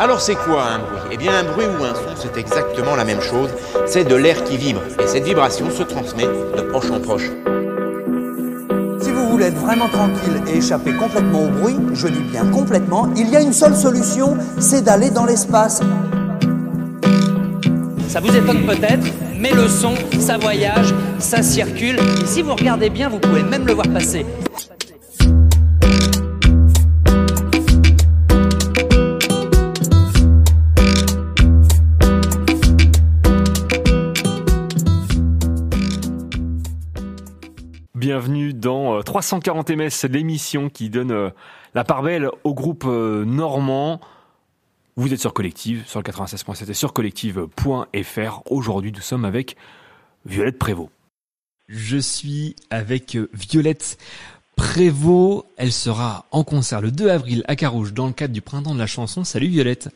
Alors c'est quoi un bruit? Eh bien un bruit ou un son, c'est exactement la même chose. C'est de l'air qui vibre. Et cette vibration se transmet de proche en proche. Si vous voulez être vraiment tranquille et échapper complètement au bruit, je dis bien complètement, il y a une seule solution, c'est d'aller dans l'espace. Ça vous étonne peut-être, mais le son, ça voyage, ça circule. Et si vous regardez bien, vous pouvez même le voir passer. 340 MS, l'émission qui donne euh, la part belle au groupe euh, normand. Vous êtes sur Collective, sur le 96.7 et sur collective.fr. Aujourd'hui, nous sommes avec Violette Prévost. Je suis avec euh, Violette Prévost. Elle sera en concert le 2 avril à Carouge dans le cadre du Printemps de la chanson. Salut Violette.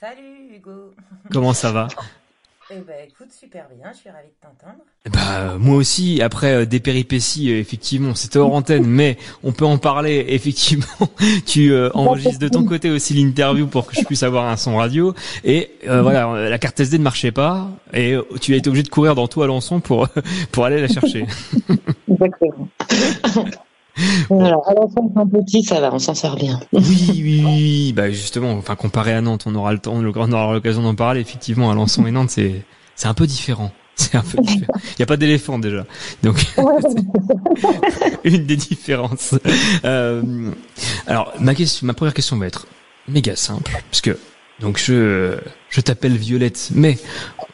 Salut Hugo. Comment ça va? Eh ben écoute, super bien, je suis ravie de t'entendre. Bah moi aussi, après euh, des péripéties, euh, effectivement, c'était hors antenne, mais on peut en parler, effectivement. tu euh, enregistres de ton côté aussi l'interview pour que je puisse avoir un son radio. Et voilà, la carte SD ne marchait pas, et tu as été obligé de courir dans tout Alençon pour, pour aller la chercher. Exactement. Alors, Alençon un petit, ça va, on s'en sort bien. oui, oui, oui, bah justement, enfin comparé à Nantes, on aura le temps, on aura l'occasion d'en parler. Effectivement, Alençon et Nantes, c'est c'est un peu différent. C'est un peu différent. Il n'y a pas d'éléphant déjà. Donc, une des différences. Euh, alors, ma question, ma première question va être méga simple, parce que donc je je t'appelle Violette, mais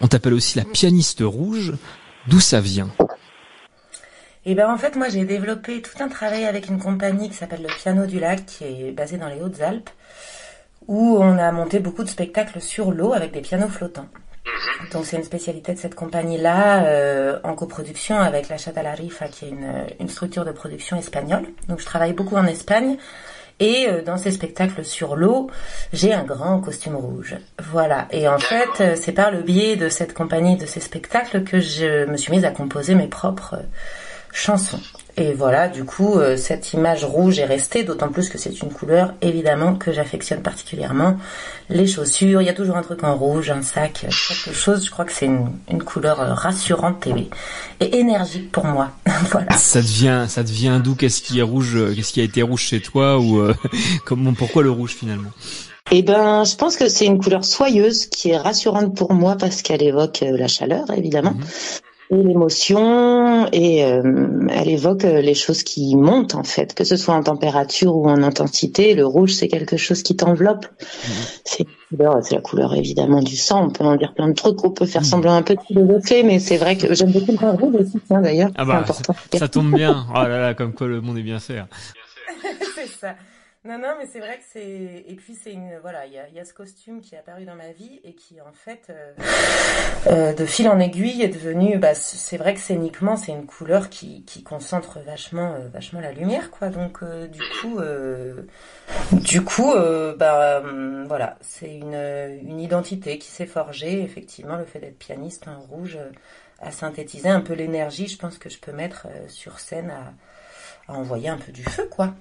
on t'appelle aussi la pianiste rouge. D'où ça vient? Et ben en fait moi j'ai développé tout un travail avec une compagnie qui s'appelle le Piano du Lac qui est basée dans les Hautes-Alpes où on a monté beaucoup de spectacles sur l'eau avec des pianos flottants. Donc c'est une spécialité de cette compagnie-là euh, en coproduction avec la Chata la Rifa qui est une, une, structure de production espagnole. Donc je travaille beaucoup en Espagne et euh, dans ces spectacles sur l'eau, j'ai un grand costume rouge. Voilà. Et en fait, euh, c'est par le biais de cette compagnie, de ces spectacles que je me suis mise à composer mes propres chanson. Et voilà, du coup, euh, cette image rouge est restée, d'autant plus que c'est une couleur, évidemment, que j'affectionne particulièrement. Les chaussures, il y a toujours un truc en rouge, un sac, quelque chose, je crois que c'est une, couleur euh, rassurante et, et énergique pour moi. voilà. Ça devient, ça devient d'où Qu'est-ce qui est rouge Qu'est-ce qui a été rouge chez toi Ou euh, comment, pourquoi le rouge finalement? Eh ben, je pense que c'est une couleur soyeuse qui est rassurante pour moi parce qu'elle évoque la chaleur, évidemment. Mhm et l'émotion et euh, elle évoque euh, les choses qui montent en fait, que ce soit en température ou en intensité. Le rouge c'est quelque chose qui t'enveloppe. Mmh. C'est la couleur évidemment du sang. On peut en dire plein de trucs. On peut faire mmh. semblant un peu de philosopher, mais c'est vrai que j'aime beaucoup le rouge aussi. Tiens d'ailleurs, ah bah, Ça tombe bien. Oh là là, comme quoi le monde est bien fait. c'est ça. Non, non, mais c'est vrai que c'est. Et puis, c'est une. Voilà, il y a, y ce costume qui est apparu dans ma vie et qui, en fait, euh, euh, de fil en aiguille, est devenu. Bah, c'est vrai que scéniquement, c'est une couleur qui, qui concentre vachement, euh, vachement la lumière, quoi. Donc, du coup. du coup, bah, voilà, c'est une, une identité qui s'est forgée. Effectivement, le fait d'être pianiste en rouge a synthétisé un peu l'énergie, je pense, que je peux mettre sur scène à envoyer un peu du feu, quoi.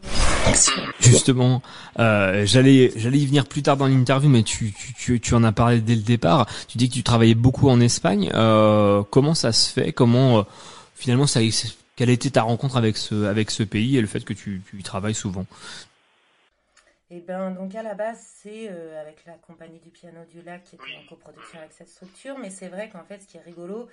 Justement, euh, j'allais j'allais y venir plus tard dans l'interview, mais tu, tu, tu, en as parlé dès le départ. Tu dis que tu travaillais beaucoup en Espagne. Euh, comment ça se fait? Comment euh, finalement ça quelle était ta rencontre avec ce avec ce pays et le fait que tu, tu y travailles souvent? Eh ben, donc à la base, c'est euh, avec la compagnie du piano du lac qui était en coproduction avec cette structure, mais c'est vrai qu'en fait, ce qui est rigolo,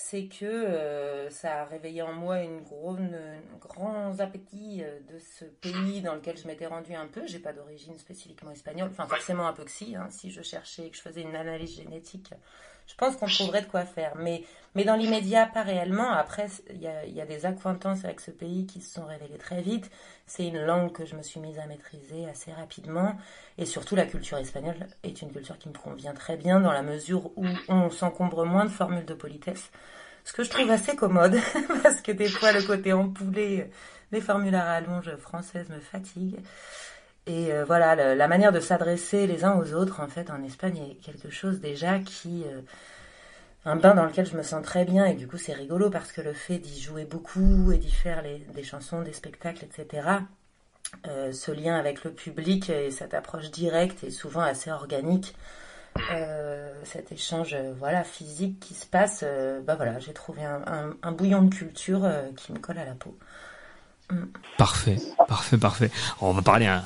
c'est que euh, ça a réveillé en moi une grand appétit euh, de ce pays dans lequel je m'étais rendue un peu. J'ai pas d'origine spécifiquement espagnole, enfin forcément un peu que si, hein, si je cherchais et que je faisais une analyse génétique, je pense qu'on trouverait de quoi faire. Mais, mais dans l'immédiat, pas réellement. Après, il y a, des acquaintances avec ce pays qui se sont révélées très vite. C'est une langue que je me suis mise à maîtriser assez rapidement. Et surtout, la culture espagnole est une culture qui me convient très bien dans la mesure où on s'encombre moins de formules de politesse. Ce que je trouve assez commode, parce que des fois, le côté empoulé des formules à rallonge françaises me fatigue. Et euh, voilà, la manière de s'adresser les uns aux autres, en fait, en Espagne, est quelque chose déjà qui... Euh, un bain dans lequel je me sens très bien, et du coup c'est rigolo parce que le fait d'y jouer beaucoup et d'y faire des chansons, des spectacles, etc., ce lien avec le public et cette approche directe et souvent assez organique. cet échange voilà physique qui se passe bah voilà j'ai trouvé un, bouillon de culture qui me colle à la peau mm. parfait parfait parfait on va parler un,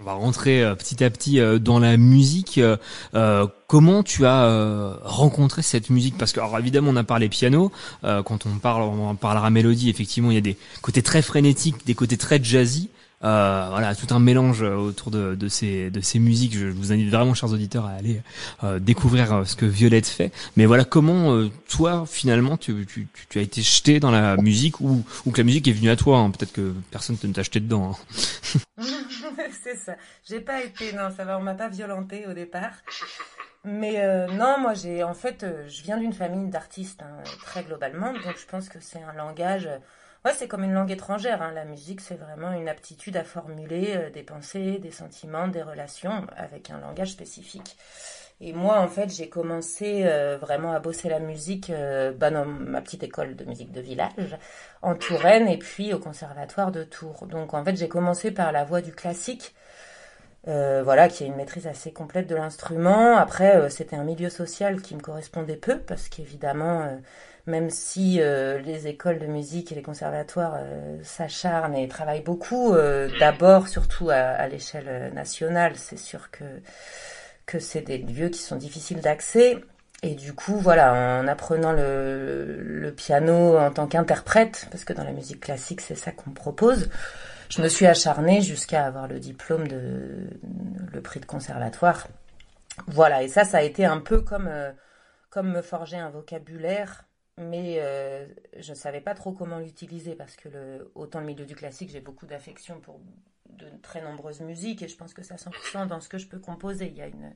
on va rentrer euh, petit à petit euh, dans la musique. Euh, comment tu as rencontré cette musique? Parce que alors évidemment on a parlé piano. quand on parle, on parlera mélodie. Effectivement, il y a des côtés très frénétiques, des côtés très jazzy. Euh, voilà, tout un mélange autour de, de, ces, de ces musiques. Je vous invite vraiment, chers auditeurs, à aller euh, découvrir euh, ce que Violette fait. Mais voilà, comment euh, toi, finalement, tu, tu, tu, as été jeté dans la musique ou, ou que la musique est venue à toi hein. Peut-être que personne ne t'a jeté dedans. Hein. C'est ça. J'ai pas été, non, ça va, on m'a pas violenté au départ. Mais non, moi j'ai en fait, je viens d'une famille d'artistes hein, très globalement, donc je pense que c'est un langage Ouais, c'est comme une langue étrangère. Hein. La musique, c'est vraiment une aptitude à formuler euh, des pensées, des sentiments, des relations avec un langage spécifique. Et moi, en fait, j'ai commencé euh, vraiment à bosser la musique euh, bah, dans ma petite école de musique de village, en Touraine, et puis au conservatoire de Tours. Donc, en fait, j'ai commencé par la voix du classique, voilà, qui est une maîtrise assez complète de l'instrument. Après, c'était un milieu social qui me correspondait peu, parce qu'évidemment même si euh, les écoles de musique et les conservatoires euh, s'acharnent et travaillent beaucoup, euh, d'abord surtout à, l'échelle nationale, c'est sûr que que c'est des lieux qui sont difficiles d'accès. Et du coup, voilà, en apprenant le, le piano en tant qu'interprète, parce que dans la musique classique, c'est ça qu'on propose, je me suis acharnée jusqu'à avoir le diplôme de le prix de conservatoire. Voilà, et ça, ça a été un peu comme comme me forger un vocabulaire mais euh, je ne savais pas trop comment l'utiliser parce que le, autant le milieu du classique, j'ai beaucoup d'affection pour de très nombreuses musiques et je pense que ça sent dans ce que je peux composer. Il y a une,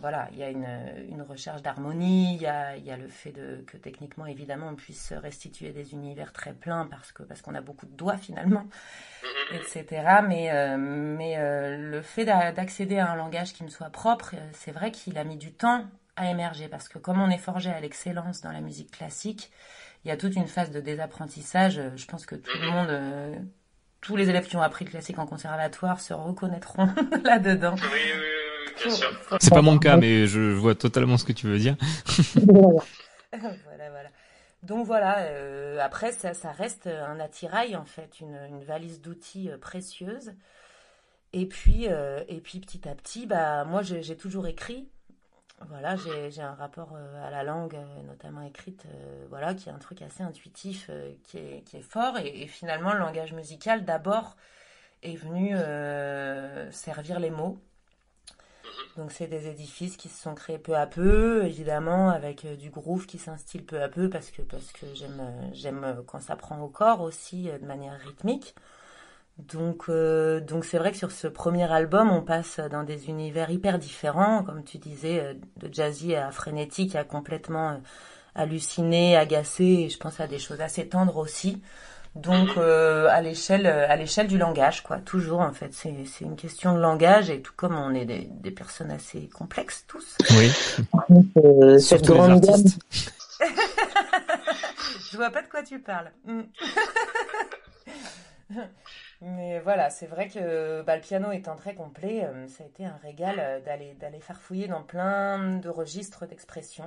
voilà, il y a une, une recherche d'harmonie, il y a, il y a le fait de, que techniquement, évidemment, on puisse restituer des univers très pleins parce que parce qu'on a beaucoup de doigts finalement, mm-hmm. etc. Mais, euh, mais euh, le fait d'accéder à un langage qui me soit propre, c'est vrai qu'il a mis du temps à émerger parce que comme on est forgé à l'excellence dans la musique classique, il y a toute une phase de désapprentissage. Je pense que tout le monde, euh, tous les élèves qui ont appris le classique en conservatoire se reconnaîtront là-dedans. Oui, oui, oui, bien sûr. C'est pas mon cas, mais je vois totalement ce que tu veux dire. voilà, voilà. Donc voilà, euh, après ça, ça, reste un attirail en fait, une, une valise d'outils euh, précieuse. Et puis, et puis petit à petit, bah moi j'ai toujours écrit, voilà, j'ai un rapport euh, à la langue, euh, notamment écrite, euh, voilà, qui est un truc assez intuitif, qui, est, qui est fort. Et, finalement, le langage musical, d'abord, est venu servir les mots. Donc, c'est des édifices qui se sont créés peu à peu, évidemment, avec du groove qui s'instille peu à peu, parce que, parce que j'aime quand ça prend au corps aussi, de manière rythmique. Donc, euh, donc c'est vrai que sur ce premier album, on passe dans des univers hyper différents, comme tu disais, euh, de jazzy à frénétique, à complètement euh, halluciné, agacé, et je pense à des choses assez tendres aussi. Donc à l'échelle à l'échelle du langage, quoi. Toujours en fait, c'est c'est une question de langage et tout comme on est des, des personnes assez complexes tous. Oui. Cette grande artistes. je vois pas de quoi tu parles. Mais voilà, c'est vrai que bah, le piano étant très complet, euh, ça a été un régal euh, d'aller d'aller farfouiller dans plein de registres d'expression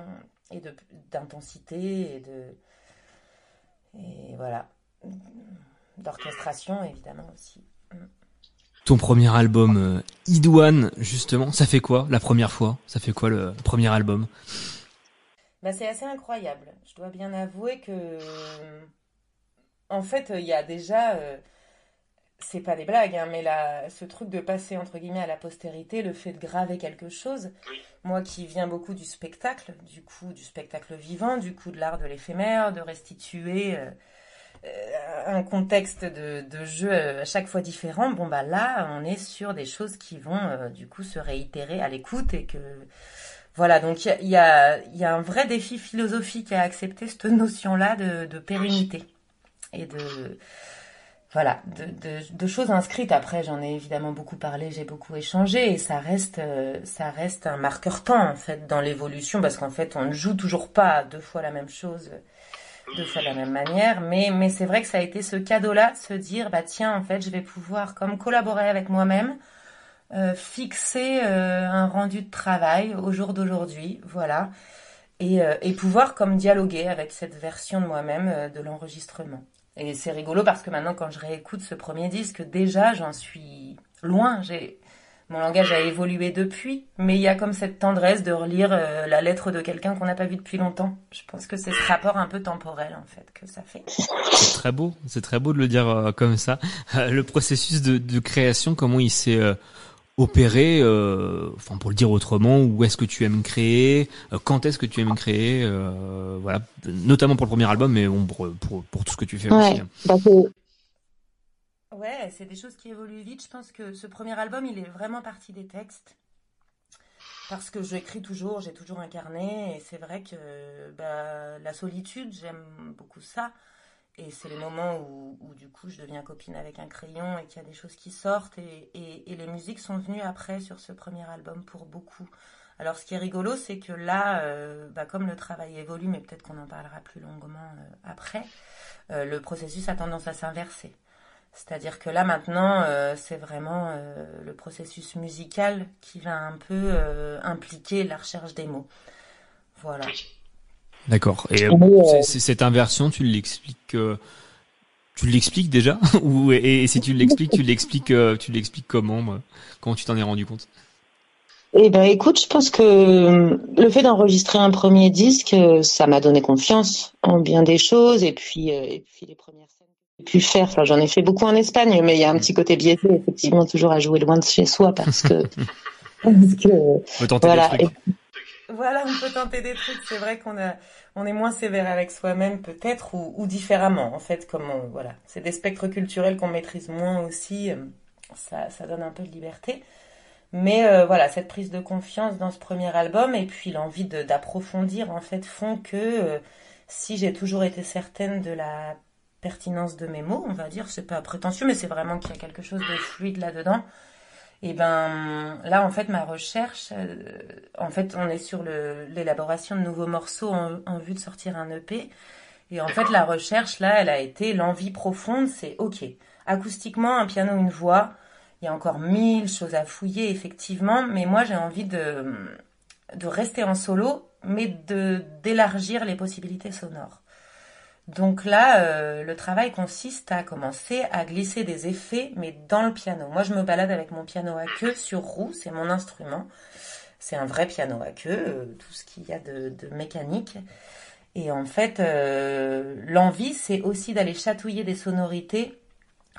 et de d'intensité et de et voilà d'orchestration évidemment aussi. Ton premier album euh, Idouane justement, ça fait quoi la première fois? Ça fait quoi le premier album? Bah, c'est assez incroyable. Je dois bien avouer que en fait, il y a déjà c'est pas des blagues, hein, mais là, ce truc de passer entre guillemets à la postérité, le fait de graver quelque chose, moi qui viens beaucoup du spectacle, du coup du spectacle vivant, du coup de l'art de l'éphémère, de restituer euh, euh, un contexte de, de, jeu euh, à chaque fois différent, bon bah là on est sur des choses qui vont du coup se réitérer à l'écoute et que voilà, donc il y a, y, y a, un vrai défi philosophique à accepter cette notion-là de, de pérennité et de voilà, de, choses inscrites. Après, j'en ai évidemment beaucoup parlé, j'ai beaucoup échangé, et ça reste, euh, ça reste un marqueur temps en fait dans l'évolution, parce qu'en fait, on ne joue toujours pas deux fois la même chose deux fois de la même manière, mais, c'est vrai que ça a été ce cadeau-là de se dire, bah tiens, en fait, je vais pouvoir comme collaborer avec moi-même, euh, fixer euh, un rendu de travail au jour d'aujourd'hui, voilà, et, et pouvoir comme dialoguer avec cette version de moi-même de l'enregistrement. Et c'est rigolo parce que maintenant, quand je réécoute ce premier disque, déjà, j'en suis loin. J'ai mon langage a évolué depuis, mais il y a comme cette tendresse de relire euh, la lettre de quelqu'un qu'on n'a pas vu depuis longtemps. Je pense que c'est ce rapport un peu temporel en fait que ça fait. C'est très beau, c'est très beau de le dire euh, comme ça. Euh, le processus de, de, création, comment il s'est opéré, enfin pour le dire autrement, où est-ce que tu aimes créer, quand est-ce que tu aimes créer, voilà, notamment pour le premier album, mais bon, pour, pour, pour tout ce que tu fais aussi. Hein. Bah, Ouais, c'est des choses qui évoluent vite. Je pense que ce premier album, il est vraiment parti des textes. Parce que j'écris toujours, j'ai toujours incarné. Et c'est vrai que bah, la solitude, j'aime beaucoup ça. Et c'est les moments où, du coup je deviens copine avec un crayon et qu'il y a des choses qui sortent. Et, les musiques sont venues après sur ce premier album pour beaucoup. Alors ce qui est rigolo, c'est que là, euh, bah, comme le travail évolue, mais peut-être qu'on en parlera plus longuement euh, après, euh, le processus a tendance à s'inverser. C'est-à-dire que là maintenant, c'est vraiment le processus musical qui va un peu impliquer la recherche des mots. Voilà. D'accord. Et cette inversion, tu l'expliques, tu l'expliques déjà ou et, si tu l'expliques, tu l'expliques, tu l'expliques comment Comment tu t'en es rendu compte? Eh ben, écoute, je pense que le fait d'enregistrer un premier disque, ça m'a donné confiance en bien des choses et puis et puis les premières pu faire. Enfin, j'en ai fait beaucoup en Espagne, mais il y a un petit côté biaisé, effectivement, toujours à jouer loin de chez soi parce que. voilà. Voilà, on peut tenter des trucs. C'est vrai qu'on a, on est moins sévère avec soi-même peut-être ou, différemment. En fait, comme voilà, c'est des spectres culturels qu'on maîtrise moins aussi. Euh, ça, ça donne un peu de liberté. Mais euh, voilà, cette prise de confiance dans ce premier album et puis l'envie d'approfondir en fait font que euh, si j'ai toujours été certaine de la pertinence de mes mots, on va dire. C'est pas prétentieux, mais c'est vraiment qu'il y a quelque chose de fluide là-dedans. Et ben là, en fait, ma recherche, euh, en fait, on est sur l'élaboration de nouveaux morceaux en, vue de sortir un EP. Et en fait, la recherche, là, elle a été l'envie profonde, c'est OK. Acoustiquement, un piano, une voix, il y a encore mille choses à fouiller, effectivement, mais moi, j'ai envie de, de rester en solo, mais de d'élargir les possibilités sonores. Donc là, euh, le travail consiste à commencer à glisser des effets, mais dans le piano. Moi, je me balade avec mon piano à queue sur roue, c'est mon instrument. C'est un vrai piano à queue, euh, tout ce qu'il y a de, mécanique. Et en fait, euh, l'envie, c'est aussi d'aller chatouiller des sonorités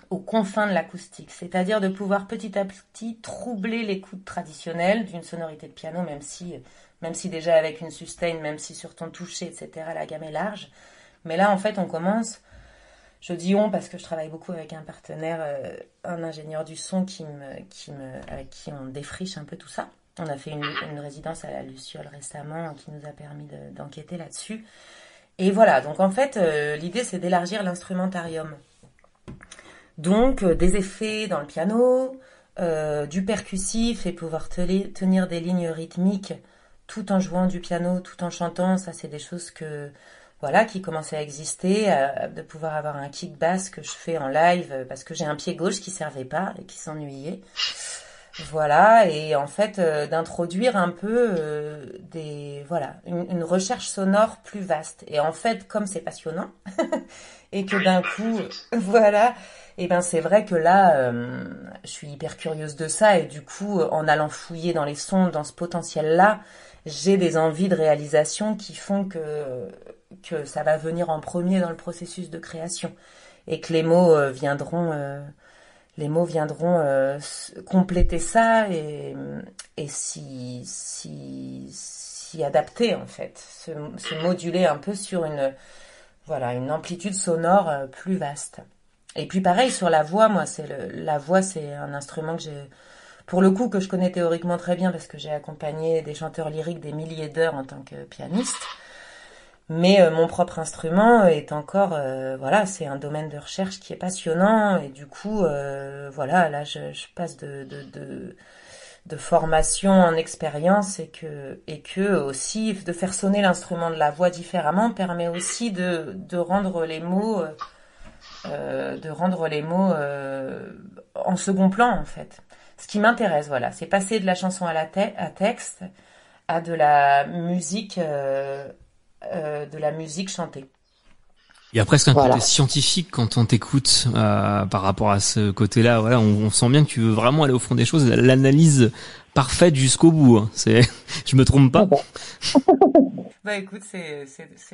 aux confins de l'acoustique, c'est-à-dire de pouvoir petit à petit troubler l'écoute traditionnelle d'une sonorité de piano, même si, même si déjà avec une sustain, même si sur ton toucher, etc., la gamme est large mais là, en fait, on commence. Je dis on parce que je travaille beaucoup avec un partenaire, euh, un ingénieur du son qui me, qui me, avec qui on défriche un peu tout ça. On a fait une, résidence à la Luciole récemment qui nous a permis d'enquêter là-dessus. Et voilà, donc en fait, euh, l'idée c'est d'élargir l'instrumentarium. Donc euh, des effets dans le piano, du percussif et pouvoir tenir des lignes rythmiques tout en jouant du piano, tout en chantant, ça c'est des choses que voilà, qui commençait à exister, euh, de pouvoir avoir un kick bass que je fais en live euh, parce que j'ai un pied gauche qui servait pas et qui s'ennuyait. Voilà, et en fait euh, d'introduire un peu des voilà une, recherche sonore plus vaste. Et en fait, comme c'est passionnant et que d'un coup, voilà, et eh ben c'est vrai que là, je suis hyper curieuse de ça et du coup, en allant fouiller dans les sons, dans ce potentiel là, j'ai des envies de réalisation qui font que que ça va venir en premier dans le processus de création et que les mots euh, viendront euh, les mots viendront euh, compléter ça et, et s'y si, si adapter en fait. Se, se, moduler un peu sur une voilà une amplitude sonore plus vaste. Et puis pareil sur la voix moi c'est la voix c'est un instrument que j'ai pour le coup que je connais théoriquement très bien parce que j'ai accompagné des chanteurs lyriques des milliers d'heures en tant que pianiste mais euh, mon propre instrument est encore, euh, voilà, c'est un domaine de recherche qui est passionnant et du coup, euh, voilà, là, je, passe de, de, de, formation en expérience et que et que aussi de faire sonner l'instrument de la voix différemment permet aussi de, de rendre les mots de rendre les mots en second plan en fait. Ce qui m'intéresse, voilà, c'est passer de la chanson à la à texte à de la musique euh, de la musique chantée. Il y a presque un côté scientifique quand on t'écoute par rapport à ce côté-là. Voilà, on, on, sent bien que tu veux vraiment aller au fond des choses. L'analyse parfaite jusqu'au bout. Hein. C'est, je me trompe pas. bah écoute, c'est,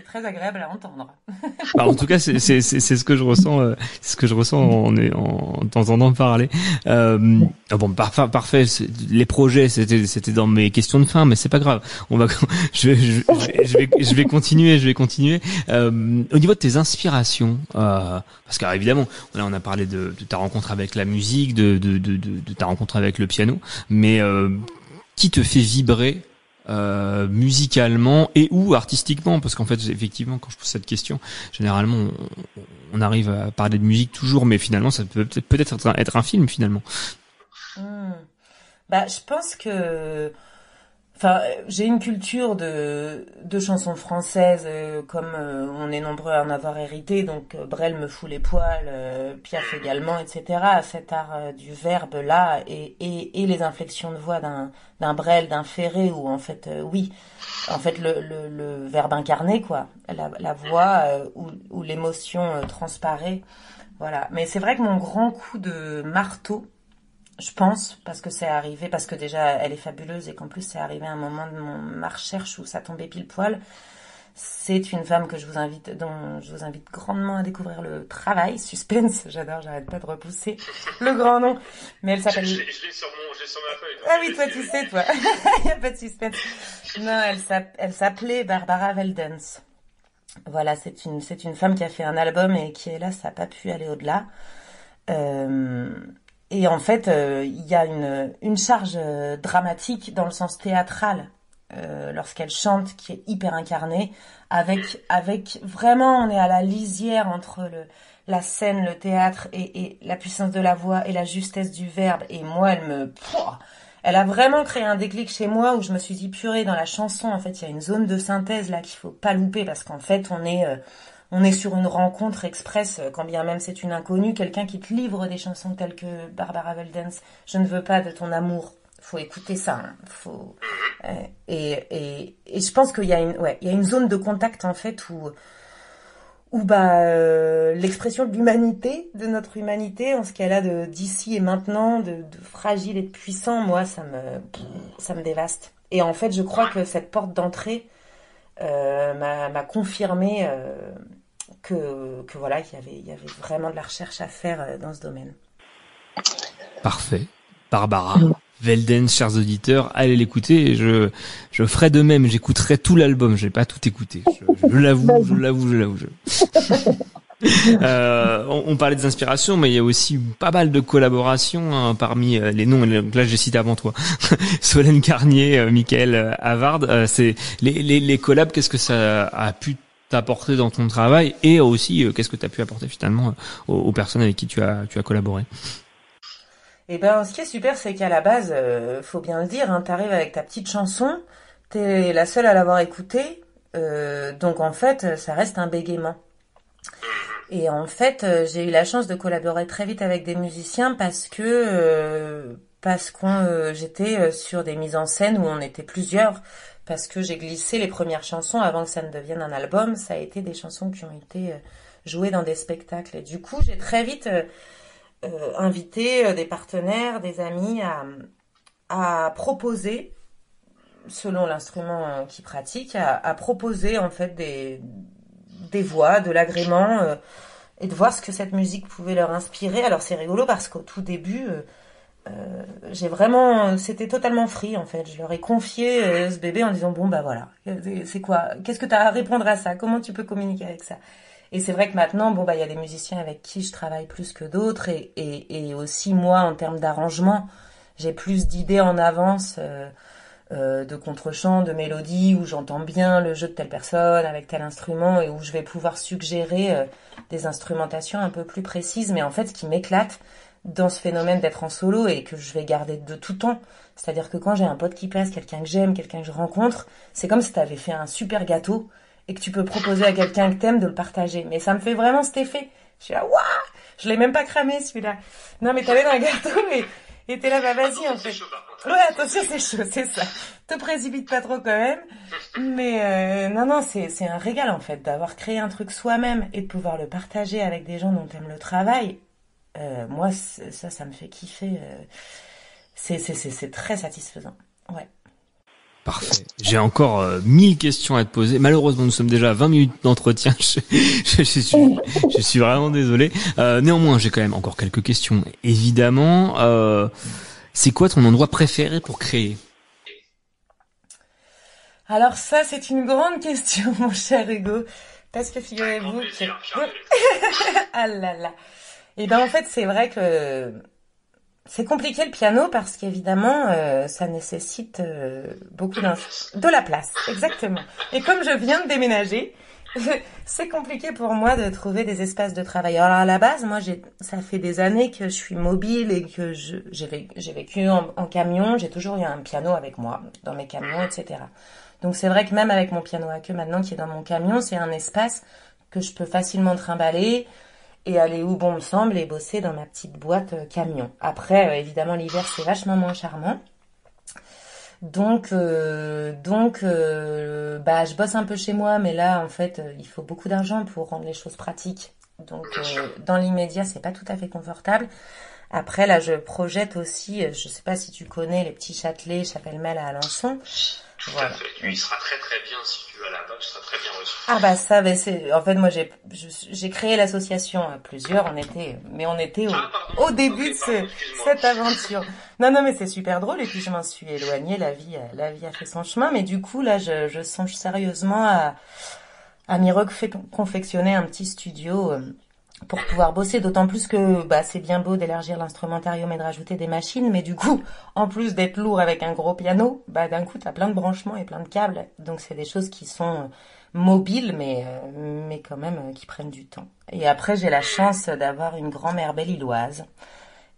très agréable à entendre. bah, en tout cas, c'est, ce que je ressens, euh, ce que je ressens en, en, en t'entendant parler. Euh, bon, parfait, parfait. Les projets, c'était, c'était dans mes questions de fin, mais c'est pas grave. On va, je, je, je, vais, je vais continuer, je vais continuer. Euh, au niveau de tes inspirations, euh, parce qu'évidemment, là, on a parlé de, de, ta rencontre avec la musique, de, de, de, de ta rencontre avec le piano, mais euh, qui te fait vibrer euh, musicalement et ou artistiquement parce qu'en fait effectivement quand je pose cette question généralement on, arrive à parler de musique toujours mais finalement ça peut peut-être être, un film finalement hmm. bah je pense que Enfin, j'ai une culture de, de chansons françaises, euh, comme euh, on est nombreux à en avoir hérité, donc euh, Brel me fout les poils, Piaf également, etc. Cet art du verbe là et, et, et les inflexions de voix d'un d'un Brel, d'un Ferré, où en fait, oui, en fait le, le, le, verbe incarné, quoi, la, la voix où, où l'émotion transparaît, voilà. Mais c'est vrai que mon grand coup de marteau, je pense, parce que c'est arrivé, parce que déjà elle est fabuleuse et qu'en plus c'est arrivé à un moment de mon, ma recherche où ça tombait pile poil. C'est une femme que je vous invite, dont je vous invite grandement à découvrir le travail, suspense. J'adore, j'arrête pas de repousser le grand nom. Mais elle s'appelle. Je, l'ai sur, sur ma feuille. Ah oui, toi tu sais, toi. Il y a pas de suspense. Non, elle s'appelait Barbara Veldens. Voilà, c'est une, c'est une femme qui a fait un album et qui, ça n'a pas pu aller au-delà. Euh, et en fait, euh, il y a une, charge euh, dramatique dans le sens théâtral euh, lorsqu'elle chante qui est hyper incarnée, avec, avec vraiment, on est à la lisière entre la scène, le théâtre et, et la puissance de la voix et la justesse du verbe. Et moi, elle me... elle a vraiment créé un déclic chez moi où je me suis dit, purée, dans la chanson, en fait, il y a une zone de synthèse là qu'il faut pas louper parce qu'en fait, on est on est sur une rencontre express, euh, quand bien même c'est une inconnue, quelqu'un qui te livre des chansons telles que Barbara Veldens, Je ne veux pas de ton amour. Faut écouter ça. Hein. Faut euh, et, et, et je pense qu'il y a une ouais y a une zone de contact en fait où où bah euh, l'expression de l'humanité, de notre humanité, en ce qu'elle a de d'ici et maintenant, de, fragile et de puissant, moi ça me ça me dévaste. Et en fait, je crois que cette porte d'entrée m'a confirmé que, que voilà, qu'il y avait, il y avait vraiment de la recherche à faire euh, dans ce domaine. Parfait. Barbara. Velden, chers auditeurs, allez l'écouter. Je, je ferai de même. J'écouterai tout l'album. Je vais pas tout écouter. Je, l'avoue, je l'avoue, je l'avoue. euh, on, on, parlait des inspirations, mais il y a aussi pas mal de collaborations hein, parmi euh, les noms. Donc là, j'ai cité avant toi Solène Carnier, euh, Michael Havard. c'est les, les, les collabs. Qu'est-ce que ça a pu apporté dans ton travail et aussi euh, qu'est-ce que tu as pu apporter finalement euh, aux, personnes avec qui tu as, tu as collaboré eh ben, ce qui est super, c'est qu'à la base, euh, faut bien le dire, hein, t'arrives avec ta petite chanson, t'es la seule à l'avoir écoutée, donc en fait, ça reste un bégaiement. Et en fait, j'ai eu la chance de collaborer très vite avec des musiciens parce que parce qu'on j'étais sur des mises en scène où on était plusieurs parce que j'ai glissé les premières chansons avant que ça ne devienne un album. Ça a été des chansons qui ont été euh, jouées dans des spectacles. Et du coup, j'ai très vite euh, euh invité des partenaires, des amis à, proposer, selon l'instrument qu'ils pratiquent, à, proposer en fait des, des voix, de l'agrément et de voir ce que cette musique pouvait leur inspirer. Alors c'est rigolo parce qu'au tout début, j'ai vraiment, c'était totalement free en fait. Je leur ai confié euh, ce bébé en disant bon bah voilà, c'est quoi, qu'est-ce que tu as à répondre à ça, comment tu peux communiquer avec ça? Et c'est vrai que maintenant bon bah il y a des musiciens avec qui je travaille plus que d'autres et, et, et, aussi moi en termes d'arrangement, j'ai plus d'idées en avance. Euh, euh, de contre-chant, de mélodie, où j'entends bien le jeu de telle personne avec tel instrument et où je vais pouvoir suggérer des instrumentations un peu plus précises. Mais en fait, ce qui m'éclate, dans ce phénomène d'être en solo et que je vais garder de tout temps. C'est-à-dire que quand j'ai un pote qui passe, quelqu'un que j'aime, quelqu'un que je rencontre, c'est comme si tu avais fait un super gâteau et que tu peux proposer à quelqu'un que t'aimes de le partager. Mais ça me fait vraiment cet effet. Je suis là, waouh Je l'ai même pas cramé celui-là. Non mais t'avais dans un gâteau et et t'es là, bah vas-y en fait. Ouais, attention, c'est chaud, c'est ça. Te précipite pas trop quand même. Mais euh, non, non, c'est c'est un régal en fait d'avoir créé un truc soi-même et de pouvoir le partager avec des gens dont t'aimes le travail. Euh, moi, ça, ça me fait kiffer. Euh, c'est c'est c'est très satisfaisant. Ouais. Parfait. J'ai encore euh, mille questions à te poser. Malheureusement, nous sommes déjà à 20 minutes d'entretien. Je, je, suis, je suis vraiment désolé. Euh, néanmoins, j'ai quand même encore quelques questions. Évidemment, euh, c'est quoi ton endroit préféré pour créer? Alors ça, c'est une grande question, mon cher Hugo. Parce que figurez-vous que... ah là là. Et eh ben en fait, c'est vrai que c'est compliqué le piano parce qu'évidemment, euh, ça nécessite euh, beaucoup de la place, exactement. Et comme je viens de déménager, c'est compliqué pour moi de trouver des espaces de travail. Alors à la base, moi, j'ai, ça fait des années que je suis mobile et que je, j'ai, j'ai vécu en, en camion. J'ai toujours eu un piano avec moi dans mes camions, etc. Donc c'est vrai que même avec mon piano à queue maintenant qui est dans mon camion, c'est un espace que je peux facilement trimballer et aller où bon me semble et bosser dans ma petite boîte euh, camion. Après, euh, évidemment, l'hiver c'est vachement moins charmant. Donc, euh, donc, bah, je bosse un peu chez moi, mais là, en fait, il faut beaucoup d'argent pour rendre les choses pratiques. Donc, dans l'immédiat, c'est pas tout à fait confortable. Après, là, je projette aussi, je sais pas si tu connais les petits Châtelet, Chapelle-Mel à Alençon. Tout à fait. Il sera très très bien si tu vas là-bas, tu seras très bien reçu. Ah bah ça, bah c'est. En fait, moi, j'ai j'ai créé l'association à plusieurs. On était, mais on était au, ah, au début de ce, cette aventure. Non, non, mais c'est super drôle. Et puis je m'en suis éloignée. La vie, la vie a fait son chemin. Mais du coup, là, je, je songe sérieusement à à m'y confectionner un petit studio. Euh, pour pouvoir bosser, d'autant plus que bah, c'est bien beau d'élargir l'instrumentarium et de rajouter des machines, mais du coup, en plus d'être lourd avec un gros piano, bah, d'un coup, tu as plein de branchements et plein de câbles. Donc c'est des choses qui sont mobiles, mais, euh, mais quand même euh, qui prennent du temps. Et après, j'ai la chance d'avoir une grand-mère belliloise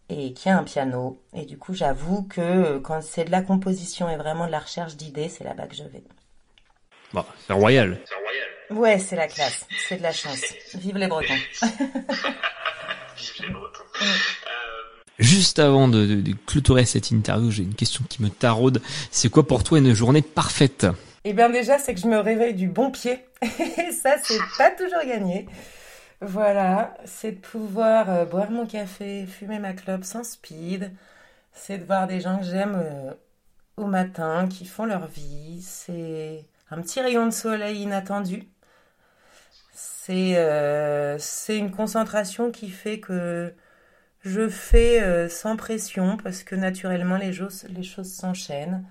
et qui a un piano. Et du coup, j'avoue que euh, quand c'est de la composition et vraiment de la recherche d'idées, c'est là-bas que je vais. Bon, c'est royal. C'est royal. Ouais, c'est la classe, c'est de la chance. Vive les Bretons. Vive les Bretons. Juste avant de, de, de clôturer cette interview, j'ai une question qui me taraude. C'est quoi pour toi une journée parfaite? Eh bien déjà, c'est que je me réveille du bon pied. Et ça, c'est pas toujours gagné. Voilà, c'est de pouvoir euh, boire mon café, fumer ma clope sans speed. C'est de voir des gens que j'aime euh, au matin, qui font leur vie. C'est un petit rayon de soleil inattendu. Euh, c'est une concentration qui fait que je fais euh, sans pression parce que naturellement les choses, les choses s'enchaînent.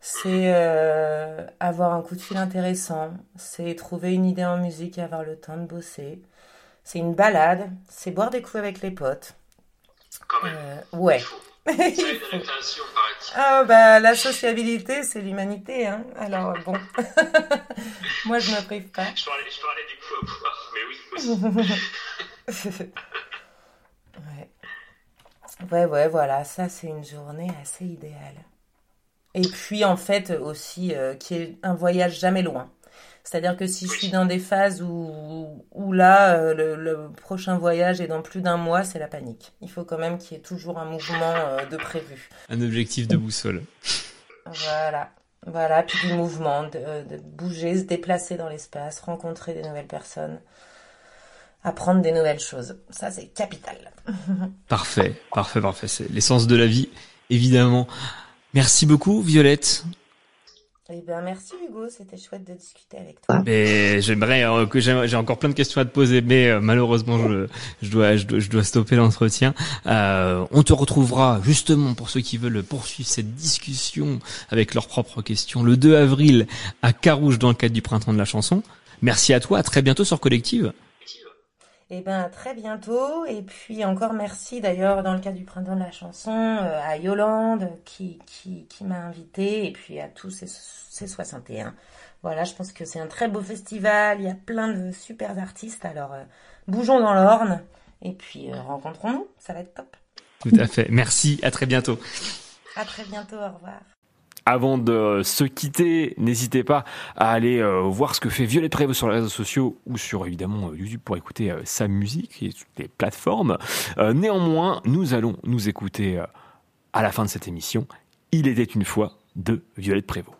C'est euh, avoir un coup de fil intéressant, c'est trouver une idée en musique et avoir le temps de bosser. C'est une balade, c'est boire des coups avec les potes. ouais. Ah bah la sociabilité c'est l'humanité hein. Alors bon. Moi je me prive pas. Je parlais, je parlais du coup à boire. ouais. Ouais ouais voilà, ça c'est une journée assez idéale. Et puis en fait aussi euh, qui est un voyage jamais loin. C'est-à-dire que si je suis dans des phases où, où là, euh, le, prochain voyage est dans plus d'un mois, c'est la panique. Il faut quand même qu'il y ait toujours un mouvement euh, de prévu. Un objectif de boussole. Voilà. Voilà, puis du mouvement, de, de bouger, se déplacer dans l'espace, rencontrer des nouvelles personnes, apprendre des nouvelles choses. Ça, c'est capital. parfait, parfait, parfait. C'est l'essence de la vie, évidemment. Merci beaucoup, Violette. Eh bien, merci Hugo, c'était chouette de discuter avec toi. Mais j'aimerais euh, que j'ai encore plein de questions à te poser, mais euh, malheureusement je, je, dois, je, dois, je dois stopper l'entretien. Euh, on te retrouvera justement pour ceux qui veulent poursuivre cette discussion avec leurs propres questions le 2 avril à Carouge dans le cadre du printemps de la chanson. Merci à toi, à très bientôt sur Collective. Eh ben, à très bientôt. Et puis encore merci d'ailleurs dans le cadre du printemps de la chanson euh, à Yolande qui, qui, qui m'a invité et puis à tous ces, ces 61. Voilà, je pense que c'est un très beau festival. Il y a plein de super artistes. Alors, euh, bougeons dans l'Orne et puis euh, rencontrons-nous. Ça va être top. Tout à fait. Merci. À très bientôt. À très bientôt. Au revoir. Avant de se quitter, n'hésitez pas à aller euh, voir ce que fait Violette Prévost sur les réseaux sociaux ou sur évidemment YouTube pour écouter euh, sa musique et toutes les plateformes. Euh, néanmoins, nous allons nous écouter à la fin de cette émission. Il était une fois de Violette Prévost.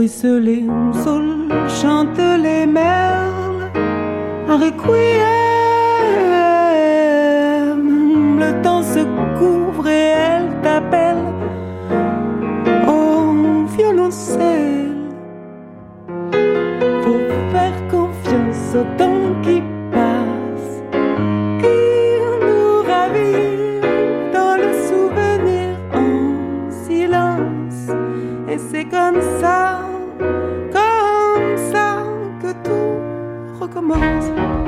Les sol chante les merles, un requiem. Le temps se couvre et elle t'appelle au violoncelle. Faut faire confiance au temps rose.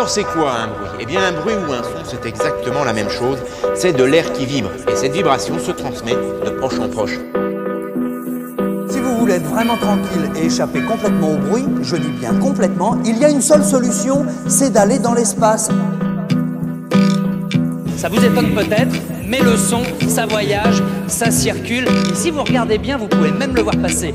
Alors c'est quoi un bruit? Eh bien un bruit ou un son, c'est exactement la même chose. C'est de l'air qui vibre. Et cette vibration se transmet de proche en proche. Si vous voulez être vraiment tranquille et échapper complètement au bruit, je dis bien complètement, il y a une seule solution, c'est d'aller dans l'espace. Ça vous étonne peut-être, mais le son, ça voyage, ça circule. Et si vous regardez bien, vous pouvez même le voir passer.